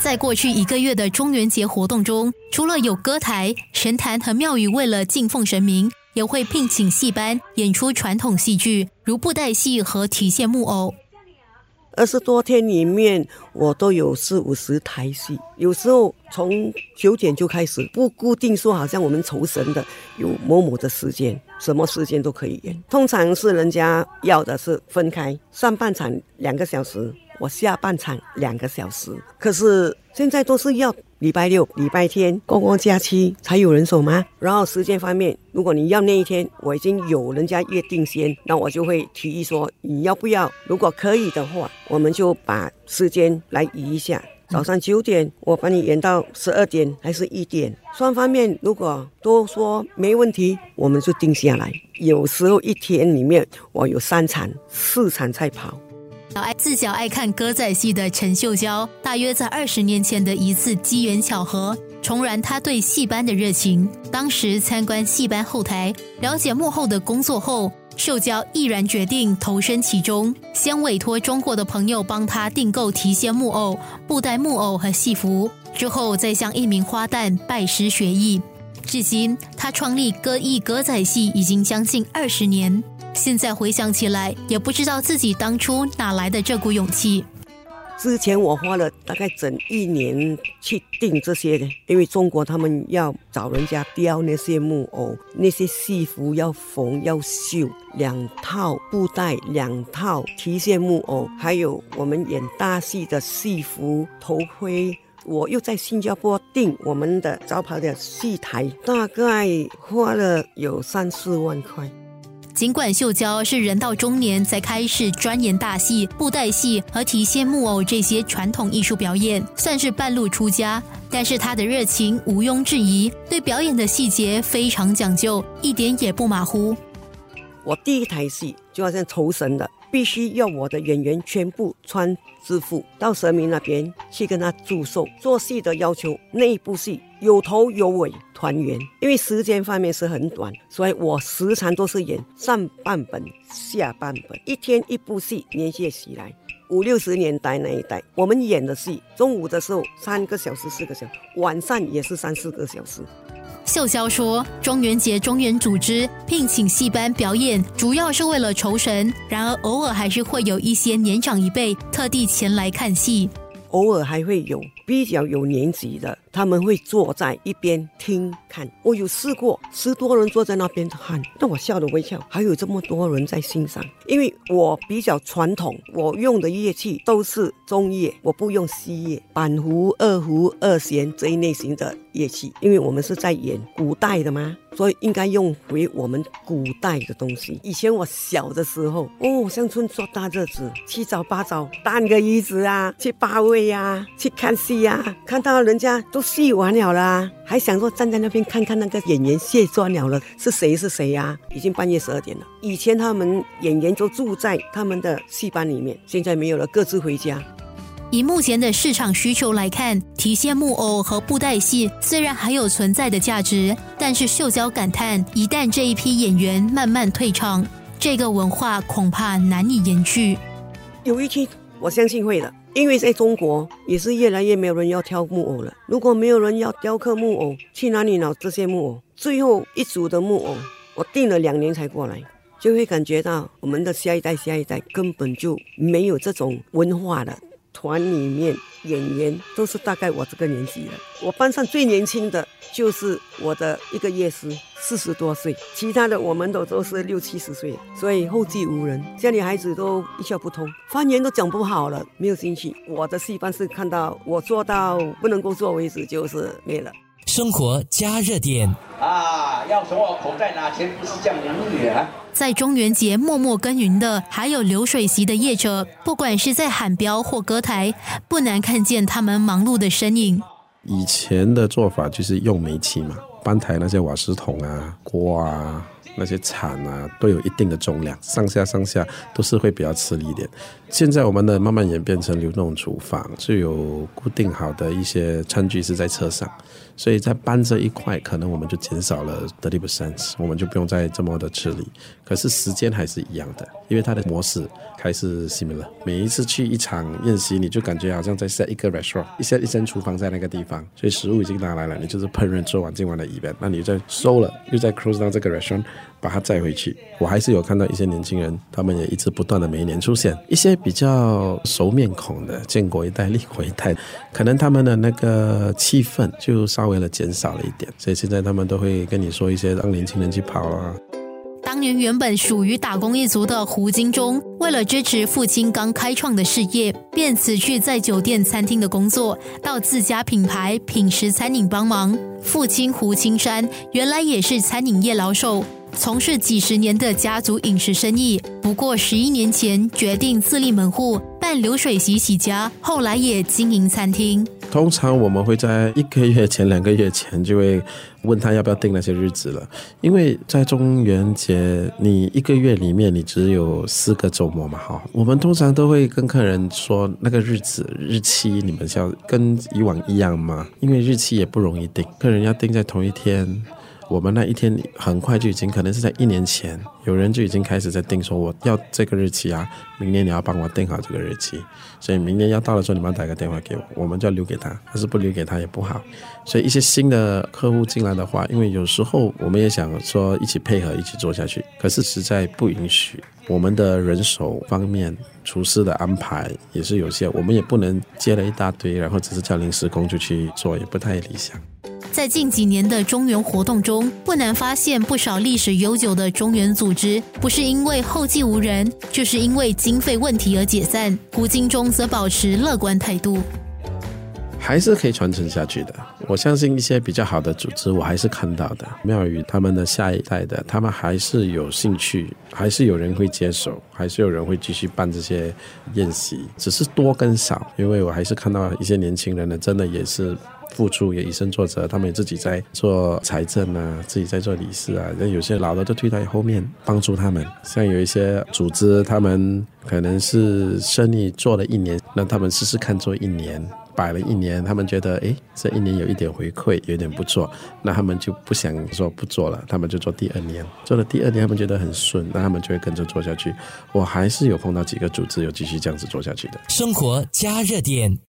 在过去一个月的中元节活动中，除了有歌台、神坛和庙宇为了敬奉神明，也会聘请戏班演出传统戏剧，如布袋戏和提线木偶。二十多天里面，我都有四五十台戏，有时候从九点就开始，不固定说，好像我们酬神的有某某的时间，什么时间都可以演。通常是人家要的是分开，上半场两个小时。我下半场两个小时，可是现在都是要礼拜六、礼拜天公共假期才有人手吗？然后时间方面，如果你要那一天，我已经有人家约定先，那我就会提议说你要不要？如果可以的话，我们就把时间来移一下，早上九点我把你延到十二点还是一点？双方面如果都说没问题，我们就定下来。有时候一天里面我有三场、四场在跑。爱自小爱看歌仔戏的陈秀娇，大约在二十年前的一次机缘巧合，重燃她对戏班的热情。当时参观戏班后台，了解幕后的工作后，秀娇毅然决定投身其中，先委托中国的朋友帮她订购提线木偶、布袋木偶和戏服，之后再向一名花旦拜师学艺。至今，他创立歌艺歌仔戏已经将近二十年。现在回想起来，也不知道自己当初哪来的这股勇气。之前我花了大概整一年去订这些的，因为中国他们要找人家雕那些木偶，那些戏服要缝要绣，两套布袋，两套提线木偶，还有我们演大戏的戏服头盔。我又在新加坡订我们的招牌的戏台，大概花了有三四万块。尽管秀娇是人到中年才开始钻研大戏、布袋戏和提线木偶这些传统艺术表演，算是半路出家，但是她的热情毋庸置疑，对表演的细节非常讲究，一点也不马虎。我第一台戏就好像抽绳的。必须要我的演员全部穿制服到神明那边去跟他祝寿。做戏的要求，那一部戏有头有尾，团圆。因为时间方面是很短，所以我时常都是演上半本、下半本，一天一部戏，连续起来。五六十年代那一代，我们演的戏，中午的时候三个小时、四个小时，晚上也是三四个小时。秀娇说：“中元节中元组织聘请戏班表演，主要是为了酬神。然而，偶尔还是会有一些年长一辈特地前来看戏。偶尔还会有比较有年纪的，他们会坐在一边听看。我有试过，十多人坐在那边看，让我笑了微笑。还有这么多人在欣赏，因为我比较传统，我用的乐器都是中乐，我不用西乐，板胡、二胡、二弦这一类型的。”乐器，因为我们是在演古代的嘛，所以应该用回我们古代的东西。以前我小的时候，哦，乡村做大日子，七早八早担个椅子啊，去八位呀，去看戏呀，看到人家都戏完了啦，还想说站在那边看看那个演员卸妆了了，是谁是谁呀？已经半夜十二点了。以前他们演员都住在他们的戏班里面，现在没有了，各自回家。以目前的市场需求来看，提线木偶和布袋戏虽然还有存在的价值，但是秀娇感叹，一旦这一批演员慢慢退场，这个文化恐怕难以延续。有一天，我相信会的，因为在中国也是越来越没有人要挑木偶了。如果没有人要雕刻木偶，去哪里拿这些木偶？最后一组的木偶，我订了两年才过来，就会感觉到我们的下一代、下一代根本就没有这种文化了。团里面演员都是大概我这个年纪了，我班上最年轻的就是我的一个乐师，四十多岁，其他的我们都都是六七十岁，所以后继无人，家里孩子都一窍不通，方言都讲不好了，没有兴趣。我的戏班是看到我做到不能够做为止，就是没了。生活加热点啊，要从我口袋拿钱不是这样子啊。在中元节默默耕耘的，还有流水席的业者。不管是在喊标或歌台，不难看见他们忙碌的身影。以前的做法就是用煤气嘛，搬台那些瓦斯桶啊、锅啊、那些铲啊，都有一定的重量，上下上下都是会比较吃力一点。现在我们的慢慢演变成流动厨房，就有固定好的一些餐具是在车上，所以在搬这一块，可能我们就减少了 thirty percent，我们就不用再这么的吃力。可是时间还是一样的，因为它的模式还是 similar。每一次去一场宴席，你就感觉好像在 set 一个 restaurant，一设一间厨房在那个地方，所以食物已经拿来了，你就是烹饪做完今晚的 event，那你就收了，又在 close down 这个 restaurant。把它载回去，我还是有看到一些年轻人，他们也一直不断的每一年出现一些比较熟面孔的，见过一代立过一代，可能他们的那个气氛就稍微的减少了一点，所以现在他们都会跟你说一些让年轻人去跑啊。当年原本属于打工一族的胡金忠，为了支持父亲刚开创的事业，便辞去在酒店餐厅的工作，到自家品牌品食餐饮帮忙。父亲胡青山原来也是餐饮业老手。从事几十年的家族饮食生意，不过十一年前决定自立门户，办流水席起家，后来也经营餐厅。通常我们会在一个月前、两个月前就会问他要不要定那些日子了，因为在中元节，你一个月里面你只有四个周末嘛，哈。我们通常都会跟客人说那个日子日期，你们要跟以往一样吗？因为日期也不容易定，客人要定在同一天。我们那一天很快就已经，可能是在一年前，有人就已经开始在定，说我要这个日期啊，明年你要帮我定好这个日期，所以明年要到的时候，你们打个电话给我，我们就要留给他，但是不留给他也不好。所以一些新的客户进来的话，因为有时候我们也想说一起配合一起做下去，可是实在不允许，我们的人手方面、厨师的安排也是有限，我们也不能接了一大堆，然后只是叫临时工就去做，也不太理想。在近几年的中原活动中，不难发现不少历史悠久的中原组织，不是因为后继无人，就是因为经费问题而解散。胡金忠则保持乐观态度，还是可以传承下去的。我相信一些比较好的组织，我还是看到的。庙宇他们的下一代的，他们还是有兴趣，还是有人会接手，还是有人会继续办这些宴席，只是多跟少。因为我还是看到一些年轻人呢，真的也是。付出也以身作则，他们也自己在做财政啊，自己在做理事啊。那有些老的都推到后面帮助他们。像有一些组织，他们可能是生意做了一年，那他们试试看做一年，摆了一年，他们觉得哎，这一年有一点回馈，有点不错，那他们就不想说不做了，他们就做第二年。做了第二年，他们觉得很顺，那他们就会跟着做下去。我还是有碰到几个组织有继续这样子做下去的。生活加热点。